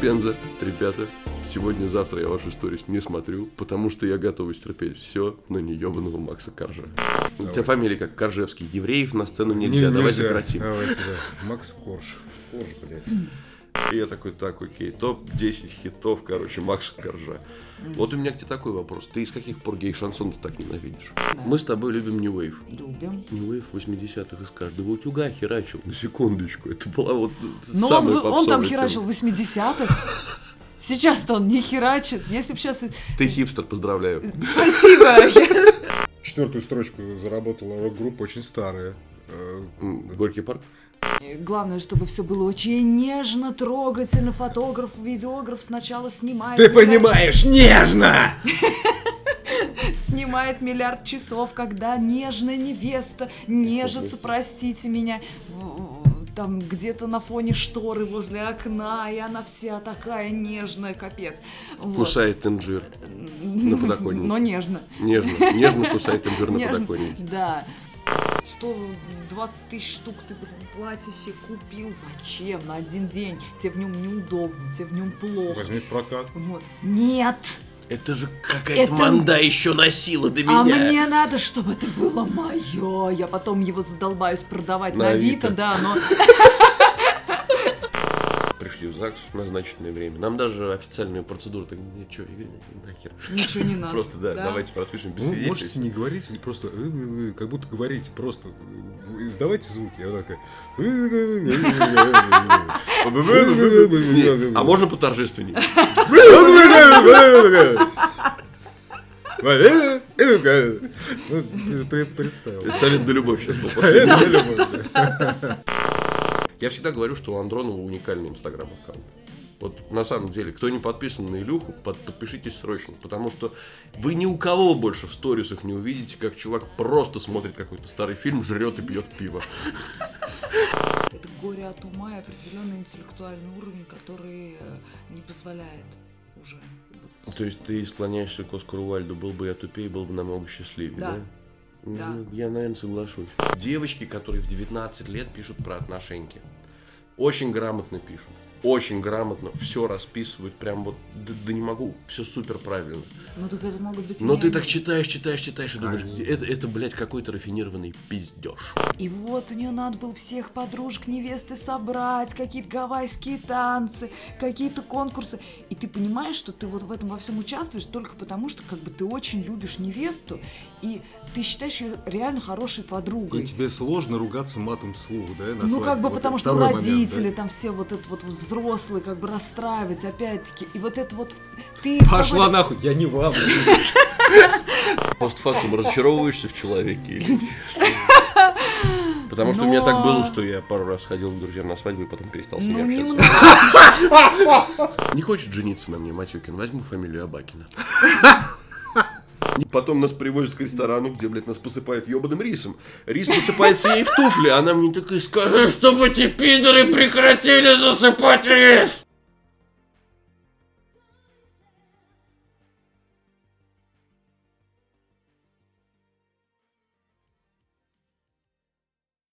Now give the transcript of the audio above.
Пенза, ребята, сегодня-завтра я вашу историю не смотрю, потому что я готов стерпеть все на неебаного Макса Коржа. У тебя фамилия как Коржевский. Евреев на сцену нельзя, Не- давай нельзя. сократим. Давайте, да. Макс Корж. Корж, блядь. И я такой, так, окей, топ-10 хитов, короче, Макса Коржа. Вот у меня к тебе такой вопрос. Ты из каких пор гей-шансон ты так ненавидишь? Мы с тобой любим New Wave. Любим. New Wave 80-х из каждого утюга херачил. На секундочку. Это была вот Но он, самая в- он там херачил в 80-х. Сейчас-то он не херачит. Если бы сейчас... Ты хипстер, поздравляю. Спасибо. Четвертую строчку заработала рок-группа очень старая. Э, Горький парк? Главное, чтобы все было очень нежно, трогательно. Фотограф, видеограф сначала снимает... Ты понимаешь, нежно! Снимает миллиард часов, когда нежная невеста нежится, простите меня, там где-то на фоне шторы возле окна, и она вся такая нежная, капец. Вот. Кусает инжир на подоконнике. Но нежно. Нежно, нежно кусает инжир на подоконнике. Да. 120 тысяч штук ты, блин, платье себе купил. Зачем? На один день. Тебе в нем неудобно, тебе в нем плохо. Возьми в прокат. Вот. Нет! Это же какая-то Это- манда еще носила до меня. А мне надо, чтобы это было мое. Я потом его задолбаюсь продавать На на, Авито. Авито, да, но ЗАГС в назначенное время. Нам даже официальную процедуру так, чё, Игорь, нахер. ничего не надо. Просто, да, давайте подпишем без свидетелей. можете не говорить, или просто э, э, э, как будто говорите, просто э, издавайте звуки. Я вот такая. А можно поторжественнее? Ну, пре- Представил. Это совет да любовь сейчас был последний. Я всегда говорю, что у Андронова уникальный инстаграм аккаунт. Вот на самом деле, кто не подписан на Илюху, под- подпишитесь срочно, потому что вы ни у кого больше в сторисах не увидите, как чувак просто смотрит какой-то старый фильм, жрет и пьет пиво. Это горе от ума и определенный интеллектуальный уровень, который э, не позволяет уже. То есть ты склоняешься к Оскару Уальду, был бы я тупее, был бы намного счастливее, да? Да. Да. Ну, Я, наверное, соглашусь. Девочки, которые в 19 лет пишут про отношеньки, очень грамотно пишут. Очень грамотно, все расписывают, прям вот, да, да не могу, все супер правильно. Ну так это могут быть Но ты так читаешь, читаешь, читаешь и думаешь, это, это, блядь, какой-то рафинированный пиздеж. И вот у нее надо было всех подружек невесты собрать, какие-то гавайские танцы, какие-то конкурсы. И ты понимаешь, что ты вот в этом во всем участвуешь только потому, что как бы ты очень любишь невесту, и ты считаешь ее реально хорошей подругой. И тебе сложно ругаться матом вслух, да? на Ну, как бы Вот потому что второй момент, да? родители, там все вот это вот, вот взрослые, как бы расстраивать, опять-таки. И вот это вот ты... Пошла какой-то- нахуй, я не вам. Постфактум разочаровываешься в человеке или нет? Потому что у меня так было, что я пару раз ходил к друзьям на свадьбу и потом перестал с ними Ну, общаться. Не хочет жениться на мне, Матюкин, возьму фамилию Абакина. Потом нас привозят к ресторану, где, блядь, нас посыпают ебаным рисом. Рис насыпается ей в туфли, а она мне такая, скажи, чтобы эти пидоры прекратили засыпать рис.